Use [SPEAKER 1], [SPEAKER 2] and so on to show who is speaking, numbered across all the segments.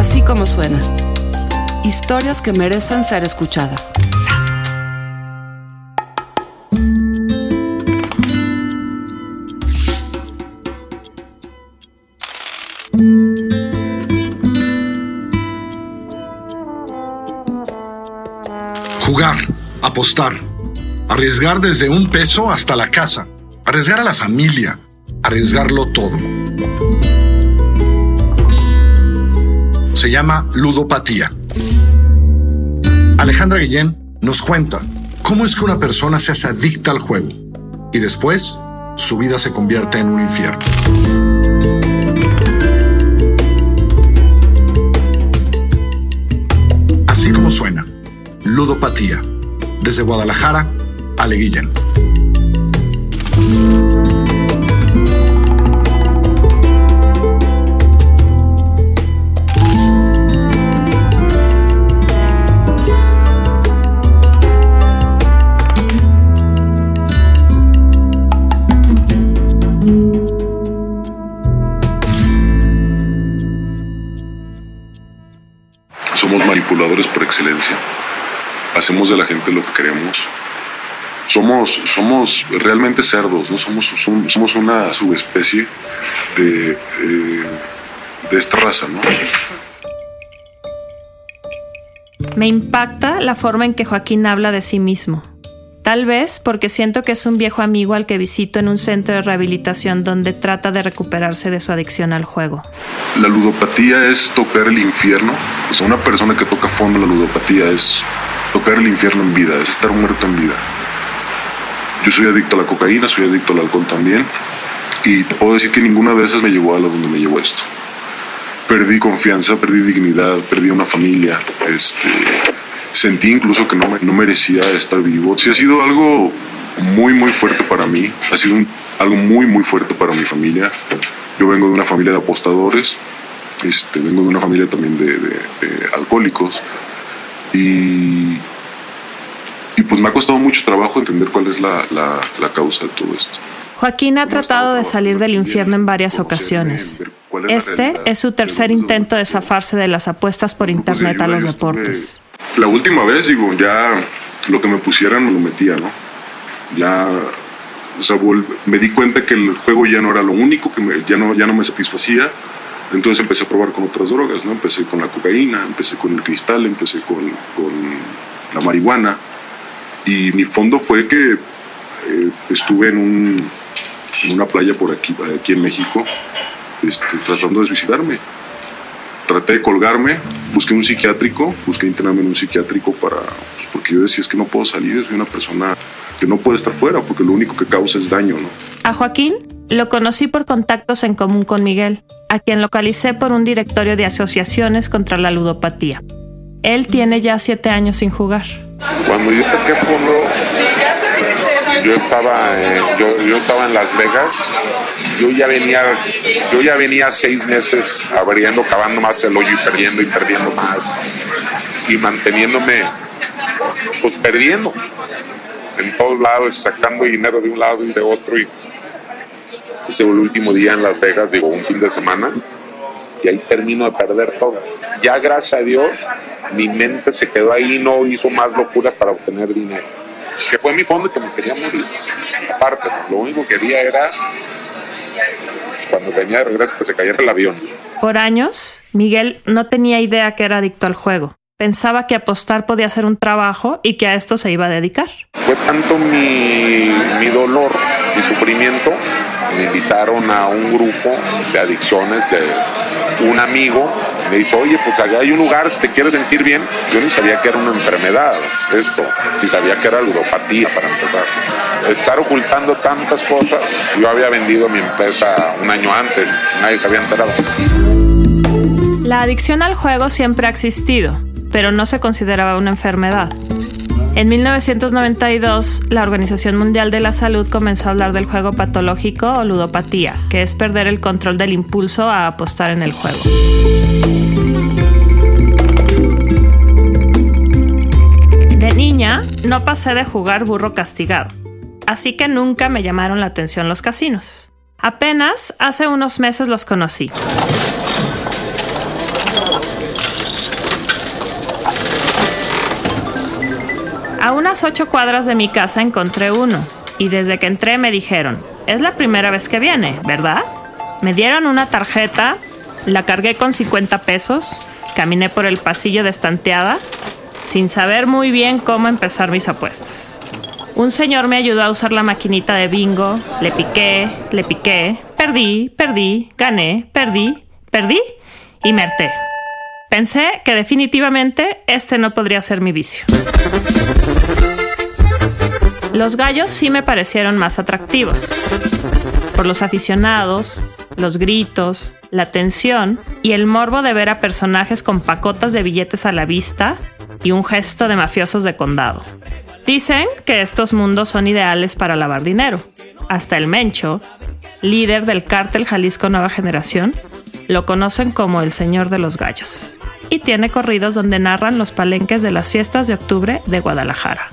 [SPEAKER 1] Así como suena. Historias que merecen ser escuchadas.
[SPEAKER 2] Jugar, apostar, arriesgar desde un peso hasta la casa, arriesgar a la familia, arriesgarlo todo. Se llama ludopatía. Alejandra Guillén nos cuenta cómo es que una persona se hace adicta al juego y después su vida se convierte en un infierno. Así como suena, ludopatía. Desde Guadalajara, Ale Guillén.
[SPEAKER 3] Manipuladores por excelencia. Hacemos de la gente lo que queremos. Somos, somos realmente cerdos, ¿no? Somos, som- somos una subespecie de, eh, de esta raza, ¿no?
[SPEAKER 4] Me impacta la forma en que Joaquín habla de sí mismo. Tal vez porque siento que es un viejo amigo al que visito en un centro de rehabilitación donde trata de recuperarse de su adicción al juego.
[SPEAKER 3] La ludopatía es tocar el infierno. O sea, una persona que toca fondo la ludopatía es tocar el infierno en vida, es estar muerto en vida. Yo soy adicto a la cocaína, soy adicto al alcohol también. Y te puedo decir que ninguna de esas me llevó a lo donde me llevó esto. Perdí confianza, perdí dignidad, perdí una familia. Este, sentí incluso que no, me- no merecía estar vivo. Sí ha sido algo muy, muy fuerte para mí. Ha sido un- algo muy, muy fuerte para mi familia. Yo vengo de una familia de apostadores. Este, vengo de una familia también de, de- de alcohólicos. Y, y pues me ha costado mucho trabajo entender cuál es la, la- la causa de todo esto.
[SPEAKER 4] Joaquín ha tratado de salir del infierno en varias ocasiones. Este es su tercer intento de zafarse de las apuestas por internet a los deportes.
[SPEAKER 3] La última vez, digo, ya lo que me pusieran me lo metía, ¿no? Ya, o sea, me di cuenta que el juego ya no era lo único, que ya, no, ya no me satisfacía. Entonces empecé a probar con otras drogas, ¿no? Empecé con la cocaína, empecé con el cristal, empecé con, con la marihuana. Y mi fondo fue que eh, estuve en, un- una playa por aquí, aquí en México, este, tratando de suicidarme traté de colgarme, busqué un psiquiátrico, busqué internarme en un psiquiátrico para, pues, porque yo decía es que no puedo salir, soy una persona que no puede estar fuera, porque lo único que causa es daño, ¿no?
[SPEAKER 4] A Joaquín lo conocí por contactos en común con Miguel, a quien localicé por un directorio de asociaciones contra la ludopatía. Él tiene ya siete años sin jugar.
[SPEAKER 5] Cuando yo toqué fondo, yo estaba, yo, yo estaba en Las Vegas. Yo ya venía, yo ya venía seis meses abriendo, cavando más el hoyo y perdiendo y perdiendo más y manteniéndome, pues perdiendo en todos lados, sacando dinero de un lado y de otro y ese fue el último día en Las Vegas, digo, un fin de semana y ahí termino de perder todo. Ya gracias a Dios, mi mente se quedó ahí, no hizo más locuras para obtener dinero. Que fue mi fondo que me quería morir. Aparte, lo único que quería era, cuando venía de regreso, que se cayera el avión.
[SPEAKER 4] Por años, Miguel no tenía idea que era adicto al juego. Pensaba que apostar podía ser un trabajo y que a esto se iba a dedicar.
[SPEAKER 5] Fue tanto mi, mi dolor, mi sufrimiento, me invitaron a un grupo de adicciones de un amigo. Me dice, oye, pues allá hay un lugar, si te quieres sentir bien. Yo ni sabía que era una enfermedad esto, ni sabía que era ludopatía para empezar. Estar ocultando tantas cosas, yo había vendido mi empresa un año antes, nadie se había enterado.
[SPEAKER 4] La adicción al juego siempre ha existido, pero no se consideraba una enfermedad. En 1992, la Organización Mundial de la Salud comenzó a hablar del juego patológico o ludopatía, que es perder el control del impulso a apostar en el juego. De niña, no pasé de jugar burro castigado, así que nunca me llamaron la atención los casinos. Apenas hace unos meses los conocí. A unas ocho cuadras de mi casa encontré uno y desde que entré me dijeron, es la primera vez que viene, ¿verdad? Me dieron una tarjeta, la cargué con 50 pesos, caminé por el pasillo de estanteada sin saber muy bien cómo empezar mis apuestas. Un señor me ayudó a usar la maquinita de bingo, le piqué, le piqué, perdí, perdí, gané, perdí, perdí y me harté. Pensé que definitivamente este no podría ser mi vicio. Los gallos sí me parecieron más atractivos. Por los aficionados, los gritos, la tensión y el morbo de ver a personajes con pacotas de billetes a la vista y un gesto de mafiosos de condado. Dicen que estos mundos son ideales para lavar dinero. Hasta el Mencho, líder del cártel Jalisco Nueva Generación, lo conocen como el Señor de los Gallos. Y tiene corridos donde narran los palenques de las fiestas de octubre de Guadalajara.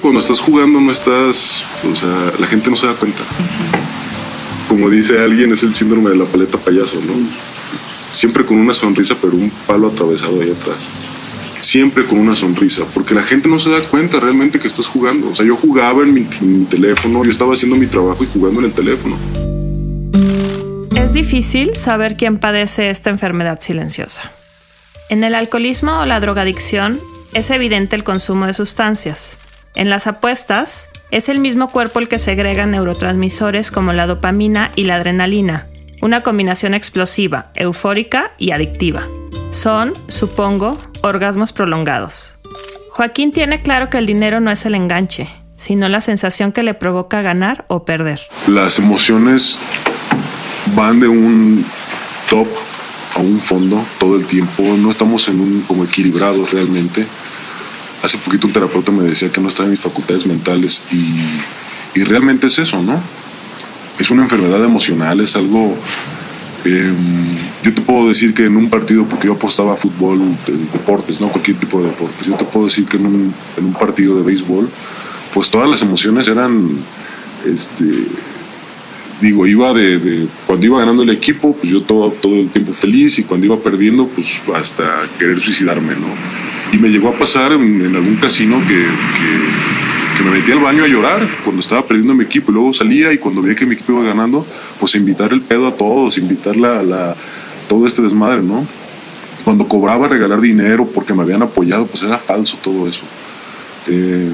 [SPEAKER 3] Cuando estás jugando no estás, o sea, la gente no se da cuenta. Como dice alguien, es el síndrome de la paleta payaso, ¿no? Siempre con una sonrisa, pero un palo atravesado ahí atrás. Siempre con una sonrisa, porque la gente no se da cuenta realmente que estás jugando. O sea, yo jugaba en mi, en mi teléfono, yo estaba haciendo mi trabajo y jugando en el teléfono.
[SPEAKER 4] Es difícil saber quién padece esta enfermedad silenciosa. En el alcoholismo o la drogadicción es evidente el consumo de sustancias. En las apuestas, es el mismo cuerpo el que segrega neurotransmisores como la dopamina y la adrenalina, una combinación explosiva, eufórica y adictiva. Son, supongo, orgasmos prolongados. Joaquín tiene claro que el dinero no es el enganche, sino la sensación que le provoca ganar o perder.
[SPEAKER 3] Las emociones van de un top a un fondo todo el tiempo, no estamos en un como equilibrados realmente. Hace poquito un terapeuta me decía que no estaba en mis facultades mentales y, y realmente es eso, ¿no? Es una enfermedad emocional, es algo... eh, yo te puedo decir que en un partido, porque yo apostaba a fútbol, de- deportes, ¿no? Cualquier tipo de deportes. Yo te puedo decir que en un, en un partido de béisbol, pues todas las emociones eran, este, digo, iba de, de- cuando iba ganando el equipo, pues yo todo, todo el tiempo feliz y cuando iba perdiendo, pues hasta querer suicidarme, ¿no? Y me llegó a pasar en, en algún casino que, que me metí al baño a llorar cuando estaba perdiendo mi equipo y luego salía y cuando veía que mi equipo iba ganando, pues invitar el pedo a todos, invitar la, la, todo este desmadre, ¿no? Cuando cobraba regalar dinero porque me habían apoyado, pues era falso todo eso. Eh,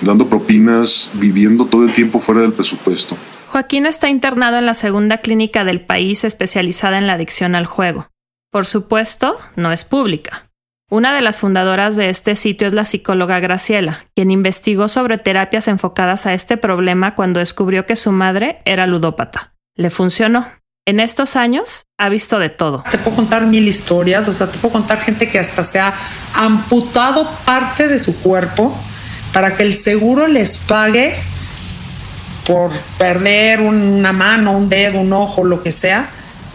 [SPEAKER 3] dando propinas, viviendo todo el tiempo fuera del presupuesto.
[SPEAKER 4] Joaquín está internado en la segunda clínica del país especializada en la adicción al juego. Por supuesto, no es pública. Una de las fundadoras de este sitio es la psicóloga Graciela, quien investigó sobre terapias enfocadas a este problema cuando descubrió que su madre era ludópata. Le funcionó. En estos años ha visto de todo.
[SPEAKER 6] Te puedo contar mil historias, o sea, te puedo contar gente que hasta se ha amputado parte de su cuerpo para que el seguro les pague por perder una mano, un dedo, un ojo, lo que sea,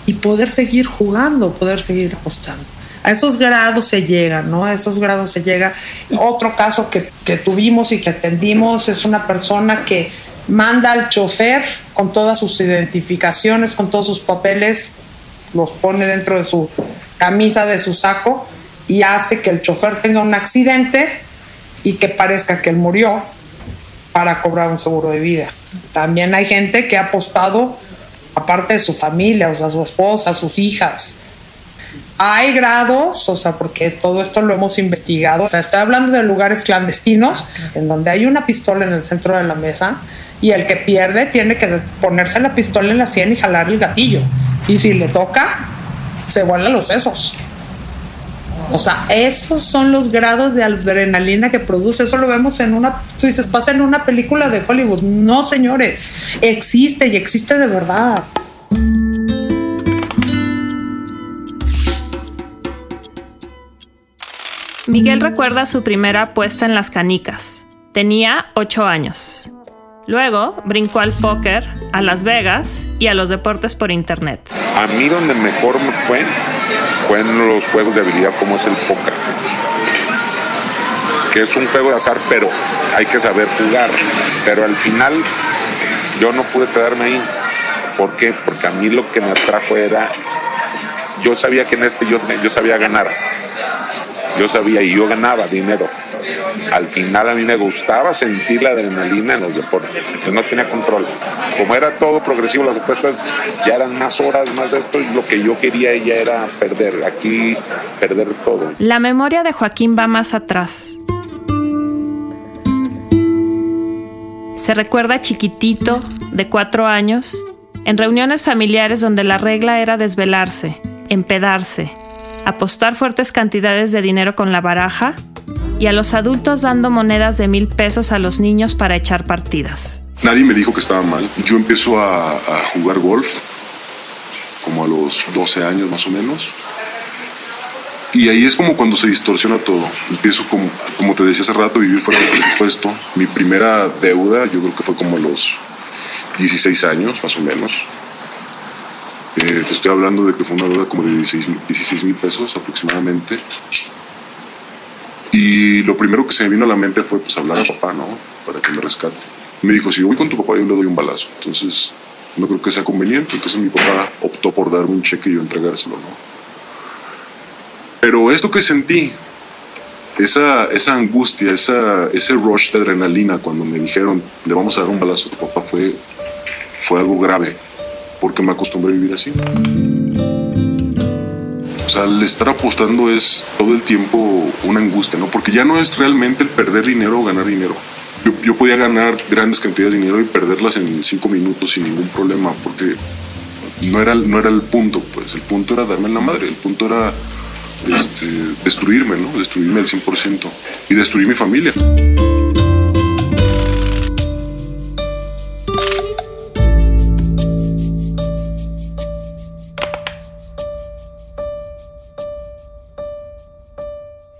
[SPEAKER 6] y poder seguir jugando, poder seguir apostando. A esos grados se llega, ¿no? A esos grados se llega. Otro caso que, que tuvimos y que atendimos es una persona que manda al chofer con todas sus identificaciones, con todos sus papeles, los pone dentro de su camisa, de su saco, y hace que el chofer tenga un accidente y que parezca que él murió para cobrar un seguro de vida. También hay gente que ha apostado aparte de su familia, o sea, su esposa, sus hijas. Hay grados, o sea, porque todo esto lo hemos investigado. O sea, estoy hablando de lugares clandestinos en donde hay una pistola en el centro de la mesa y el que pierde tiene que ponerse la pistola en la sien y jalar el gatillo. Y si le toca, se vuelan los sesos. O sea, esos son los grados de adrenalina que produce. Eso lo vemos en una, tú dices, pasa en una película de Hollywood. No, señores, existe y existe de verdad.
[SPEAKER 4] Miguel recuerda su primera apuesta en las canicas. Tenía 8 años. Luego brincó al póker, a Las Vegas y a los deportes por internet.
[SPEAKER 5] A mí donde mejor me fue fue en los juegos de habilidad como es el póker. que es un juego de azar, pero hay que saber jugar. Pero al final yo no pude quedarme ahí. ¿Por qué? Porque a mí lo que me atrajo era, yo sabía que en este yo, yo sabía ganar. Yo sabía y yo ganaba dinero. Al final a mí me gustaba sentir la adrenalina en los deportes. Yo no tenía control. Como era todo progresivo, las apuestas ya eran más horas, más esto, y lo que yo quería ya era perder. Aquí, perder todo.
[SPEAKER 4] La memoria de Joaquín va más atrás. Se recuerda chiquitito, de cuatro años, en reuniones familiares donde la regla era desvelarse, empedarse, apostar fuertes cantidades de dinero con la baraja y a los adultos dando monedas de mil pesos a los niños para echar partidas.
[SPEAKER 3] Nadie me dijo que estaba mal. Yo empiezo a, jugar golf como a los 12 años más o menos. Y ahí es como cuando se distorsiona todo. Empiezo, como, como te decía hace rato, a vivir fuera del presupuesto. Mi primera deuda, yo creo que fue como a los 16 años, más o menos. Eh, te estoy hablando de que fue una deuda como de 16 mil pesos aproximadamente. Y lo primero que se me vino a la mente fue pues hablar a papá, ¿no? Para que me rescate. Me dijo, si voy con tu papá, yo le doy un balazo. Entonces, no creo que sea conveniente. Entonces mi papá optó por darme un cheque y yo entregárselo, ¿no? Pero esto que sentí, esa, esa angustia, esa, ese rush de adrenalina cuando me dijeron, le vamos a dar un balazo a tu papá, fue, fue algo grave, porque me acostumbré a vivir así. O sea, el estar apostando es todo el tiempo una angustia, ¿no? Porque ya no es realmente el perder dinero o ganar dinero. Yo, yo podía ganar grandes cantidades de dinero y perderlas en cinco minutos sin ningún problema, porque no era, no era el punto, pues. El punto era darme en la madre, el punto era este, destruirme, ¿no? Destruirme al 100% y destruir mi familia.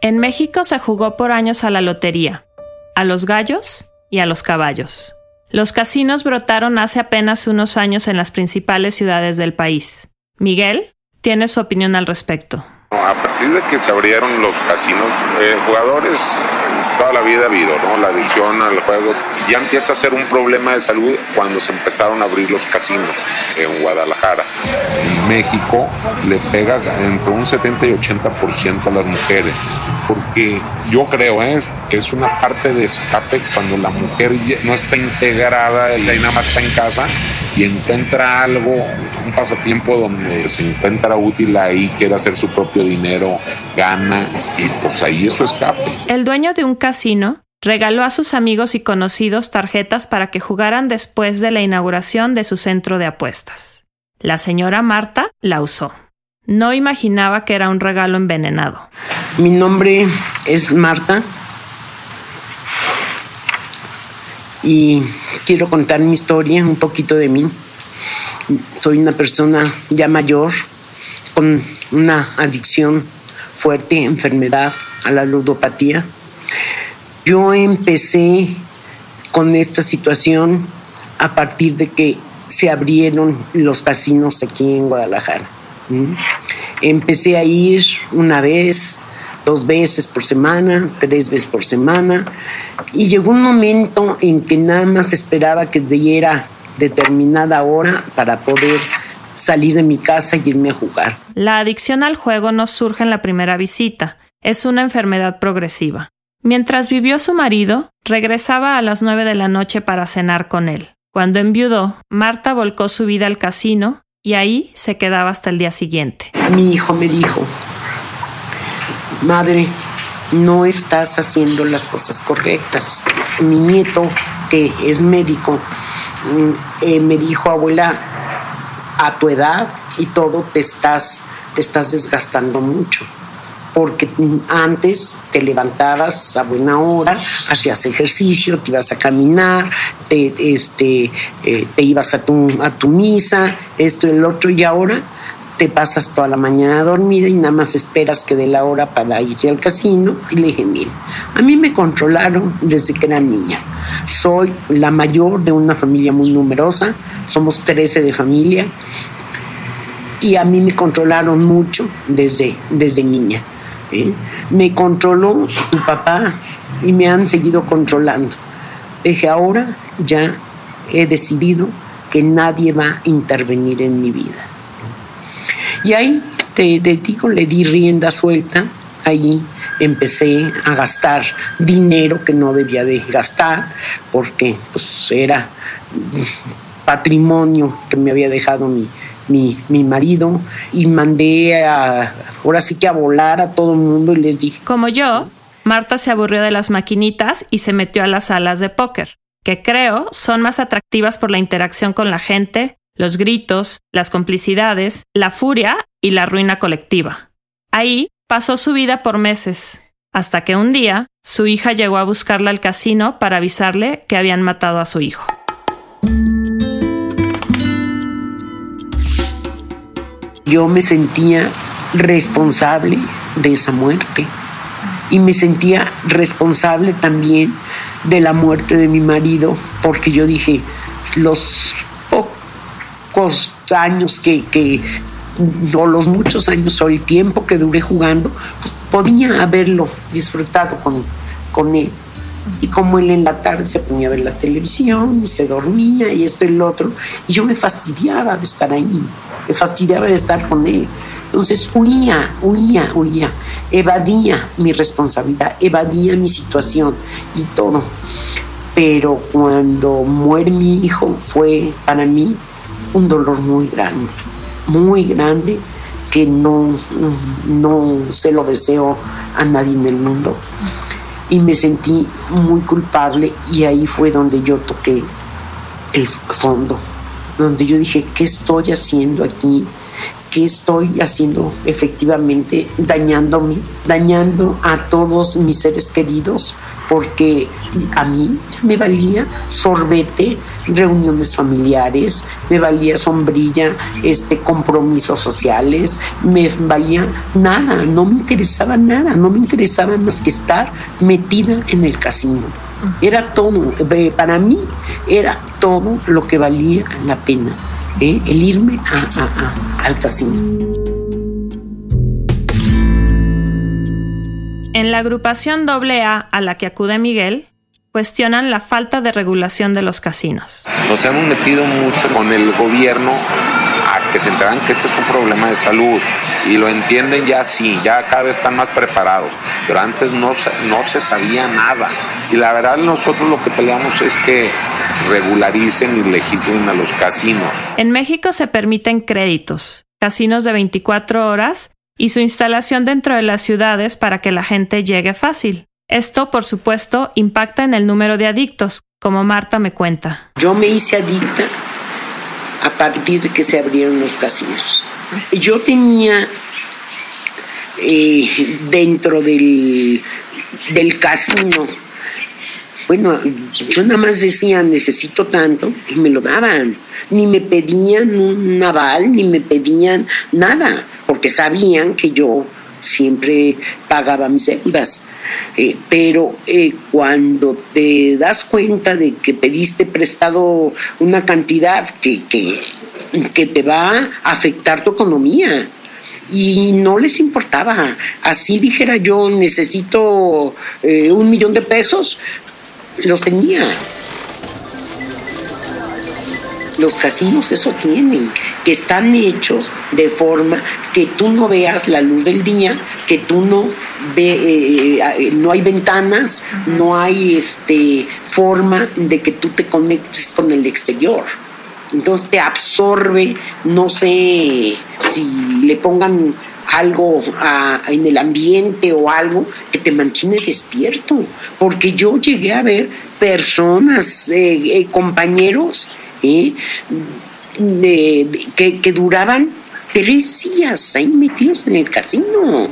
[SPEAKER 4] En México se jugó por años a la lotería, a los gallos y a los caballos. Los casinos brotaron hace apenas unos años en las principales ciudades del país. Miguel tiene su opinión al respecto.
[SPEAKER 5] A partir de que se abrieron los casinos, eh, jugadores toda la vida ha habido, ¿no? La adicción al juego ya empieza a ser un problema de salud cuando se empezaron a abrir los casinos en Guadalajara. En México le pega entre un 70 y 80% a las mujeres, porque yo creo ¿eh? que es una parte de escape cuando la mujer no está integrada, ella nada más está en casa y encuentra algo, un pasatiempo donde se encuentra útil ahí, quiere hacer su propio dinero, gana y pues ahí es su escape.
[SPEAKER 4] El dueño de casino regaló a sus amigos y conocidos tarjetas para que jugaran después de la inauguración de su centro de apuestas. La señora Marta la usó. No imaginaba que era un regalo envenenado.
[SPEAKER 7] Mi nombre es Marta y quiero contar mi historia, un poquito de mí. Soy una persona ya mayor con una adicción fuerte, enfermedad a la ludopatía. Yo empecé con esta situación a partir de que se abrieron los casinos aquí en Guadalajara. Empecé a ir una vez, dos veces por semana, tres veces por semana, y llegó un momento en que nada más esperaba que diera determinada hora para poder salir de mi casa y irme a jugar.
[SPEAKER 4] La adicción al juego no surge en la primera visita, es una enfermedad progresiva. Mientras vivió su marido, regresaba a las nueve de la noche para cenar con él. Cuando enviudó, Marta volcó su vida al casino y ahí se quedaba hasta el día siguiente.
[SPEAKER 7] Mi hijo me dijo, madre, no estás haciendo las cosas correctas. Mi nieto, que es médico, eh, me dijo, abuela, a tu edad y todo te estás, te estás desgastando mucho. Porque antes te levantabas a buena hora, hacías ejercicio, te ibas a caminar, te, este, eh, te ibas a tu, misa, esto y el otro, y ahora te pasas toda la mañana dormida y nada más esperas que dé la hora para irte al casino. Y le dije, mire, a mí me controlaron desde que era niña. Soy la mayor de una familia muy numerosa, somos 13 de familia, y a mí me controlaron mucho desde, desde niña. ¿Eh? Me controló tu papá y me han seguido controlando. Dije, ahora ya he decidido que nadie va a intervenir en mi vida. Y ahí te, te digo, le di rienda suelta, ahí empecé a gastar dinero que no debía de gastar porque pues era patrimonio que me había dejado mi, mi, mi, marido y mandé a, ahora sí que a volar a todo el mundo y les dije.
[SPEAKER 4] Como yo, Marta se aburrió de las maquinitas y se metió a las salas de póker, que creo son más atractivas por la interacción con la gente, los gritos, las complicidades, la furia y la ruina colectiva. Ahí pasó su vida por meses, hasta que un día su hija llegó a buscarla al casino para avisarle que habían matado a su hijo.
[SPEAKER 7] Yo me sentía responsable de esa muerte y me sentía responsable también de la muerte de mi marido porque yo dije, los pocos años que, o los muchos años o el tiempo que duré jugando, pues podía haberlo disfrutado con, con él. Y como él en la tarde se ponía a ver la televisión y se dormía y esto y lo otro, y yo me fastidiaba de estar ahí, me fastidiaba de estar con él. Entonces huía, huía, huía, evadía mi responsabilidad, evadía mi situación y todo. Pero cuando muere mi hijo fue para mí un dolor muy grande, muy grande que no, no se lo deseo a nadie en el mundo y me sentí muy culpable y ahí fue donde yo toqué el fondo, donde yo dije, ¿qué estoy haciendo aquí? ¿Qué estoy haciendo efectivamente dañándome, dañando a todos mis seres queridos? porque a mí me valía sorbete, reuniones familiares, me valía sombrilla, este, compromisos sociales, me valía nada, no me interesaba nada, no me interesaba más que estar metida en el casino. Era todo, para mí era todo lo que valía la pena, ¿eh? el irme al casino.
[SPEAKER 4] En la agrupación AA a la que acude Miguel, cuestionan la falta de regulación de los casinos.
[SPEAKER 5] Nos hemos metido mucho con el gobierno a que se enteran que este es un problema de salud y lo entienden ya sí, ya cada vez están más preparados, pero antes no, no se sabía nada. Y la verdad nosotros lo que peleamos es que regularicen y legislen a los casinos.
[SPEAKER 4] En México se permiten créditos, casinos de 24 horas y su instalación dentro de las ciudades para que la gente llegue fácil. Esto, por supuesto, impacta en el número de adictos, como Marta me cuenta.
[SPEAKER 7] Yo me hice adicta a partir de que se abrieron los casinos. Yo tenía eh, dentro del, del casino, bueno, yo nada más decía, necesito tanto, y me lo daban. Ni me pedían un aval, ni me pedían nada porque sabían que yo siempre pagaba mis deudas. Eh, pero eh, cuando te das cuenta de que pediste prestado una cantidad que, que, te va a afectar tu economía, y no les importaba. Así dijera yo, necesito eh, un millón de pesos, los tenía. Los casinos eso tienen, que están hechos de forma que tú no veas la luz del día, que tú no ve, eh, eh, no hay ventanas, no hay este forma de que tú te conectes con el exterior. Entonces te absorbe, no sé si le pongan algo en el ambiente o algo que te mantiene despierto. Porque yo llegué a ver personas, eh, compañeros, que, duraban tres días ahí metidos en el casino.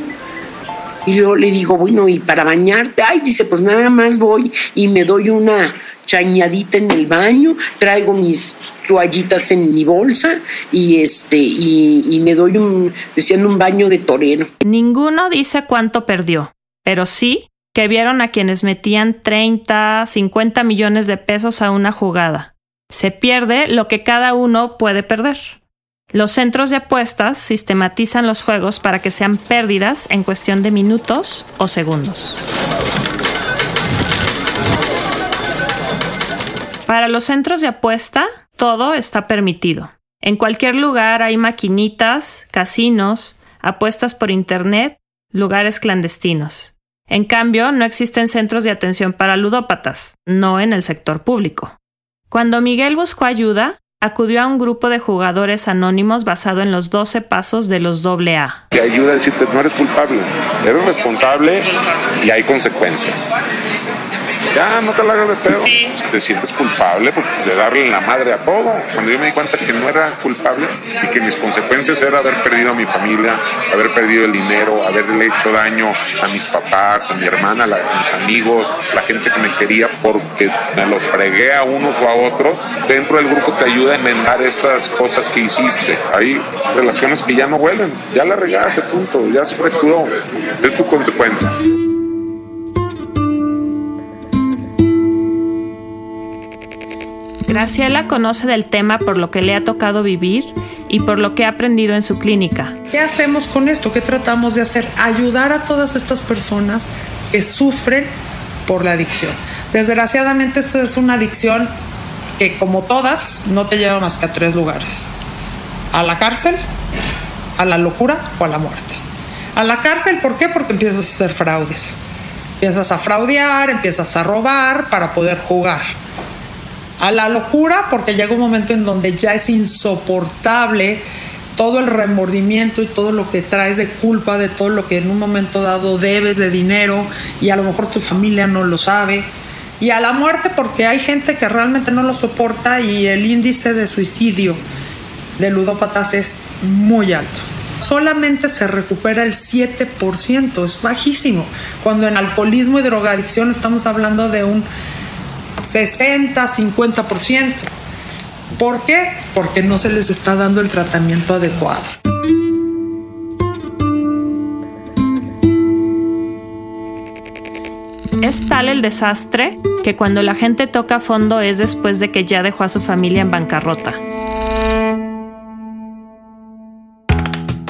[SPEAKER 7] Y yo le digo, bueno, ¿y para bañarte? Ay, dice, pues nada más voy y me doy una chañadita en el baño, traigo mis toallitas en mi bolsa y este y, y me doy un decían un baño de torero.
[SPEAKER 4] Ninguno dice cuánto perdió, pero sí que vieron a quienes metían 30, 50 millones de pesos a una jugada se pierde lo que cada uno puede perder. Los centros de apuestas sistematizan los juegos para que sean pérdidas en cuestión de minutos o segundos. Para los centros de apuesta, todo está permitido. En cualquier lugar hay maquinitas, casinos, apuestas por Internet, lugares clandestinos. En cambio, no existen centros de atención para ludópatas, no en el sector público. Cuando Miguel buscó ayuda, acudió a un grupo de jugadores anónimos basado en los 12 pasos de los AA.
[SPEAKER 5] Te ayuda a decirte, no eres culpable, eres responsable y hay consecuencias. Ya, no te la hagas de pedo. Te sientes culpable pues, de darle la madre a todo. Cuando yo me di cuenta que no era culpable y que mis consecuencias era haber perdido a mi familia, haber perdido el dinero, haberle hecho daño a mis papás, a mi hermana, a mis amigos, la gente que me quería porque me los fregué a unos o a otros, dentro del grupo te ayuda enmendar estas cosas que hiciste. Hay relaciones que ya no vuelven, ya la regaste, punto, ya se fracturó. Es tu consecuencia.
[SPEAKER 4] Graciela conoce del tema por lo que le ha tocado vivir y por lo que ha aprendido en su clínica.
[SPEAKER 6] ¿Qué hacemos con esto? ¿Qué tratamos de hacer? Ayudar a todas estas personas que sufren por la adicción. Desgraciadamente esta es una adicción que como todas no te lleva más que a tres lugares. A la cárcel, a la locura o a la muerte. A la cárcel, ¿por qué? Porque empiezas a hacer fraudes. Empiezas a fraudear, empiezas a robar para poder jugar a la locura porque llega un momento en donde ya es insoportable todo el remordimiento y todo lo que traes de culpa de todo lo que en un momento dado debes de dinero y a lo mejor tu familia no lo sabe. Y a la muerte porque hay gente que realmente no lo soporta y el índice de suicidio de ludópatas es muy alto. Solamente se recupera el 7%, es bajísimo. Cuando en alcoholismo y drogadicción estamos hablando de un 60, 50%. ¿Por qué? Porque no se les está dando el tratamiento adecuado.
[SPEAKER 4] Es tal el desastre que cuando la gente toca fondo es después de que ya dejó a su familia en bancarrota.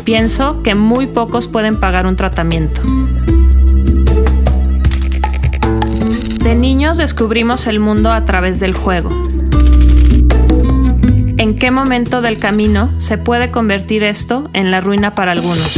[SPEAKER 4] Pienso que muy pocos pueden pagar un tratamiento. De niños descubrimos el mundo a través del juego. ¿En qué momento del camino se puede convertir esto en la ruina para algunos?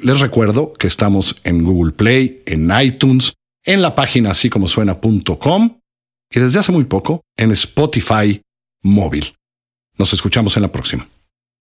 [SPEAKER 2] Les recuerdo que estamos en Google Play, en iTunes, en la página así como suena.com y desde hace muy poco en Spotify móvil. Nos escuchamos en la próxima.